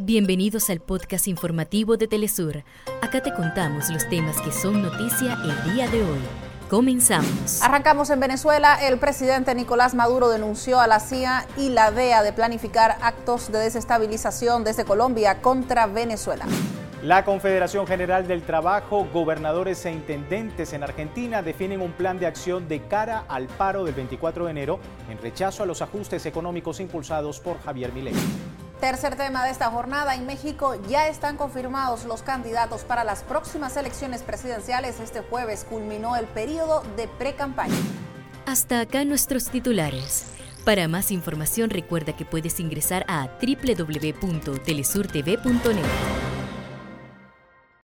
Bienvenidos al podcast informativo de Telesur. Acá te contamos los temas que son noticia el día de hoy. Comenzamos. Arrancamos en Venezuela. El presidente Nicolás Maduro denunció a la CIA y la DEA de planificar actos de desestabilización desde Colombia contra Venezuela. La Confederación General del Trabajo, gobernadores e intendentes en Argentina definen un plan de acción de cara al paro del 24 de enero en rechazo a los ajustes económicos impulsados por Javier Milei. Tercer tema de esta jornada, en México ya están confirmados los candidatos para las próximas elecciones presidenciales. Este jueves culminó el periodo de pre-campaña. Hasta acá nuestros titulares. Para más información recuerda que puedes ingresar a www.telesurtv.net.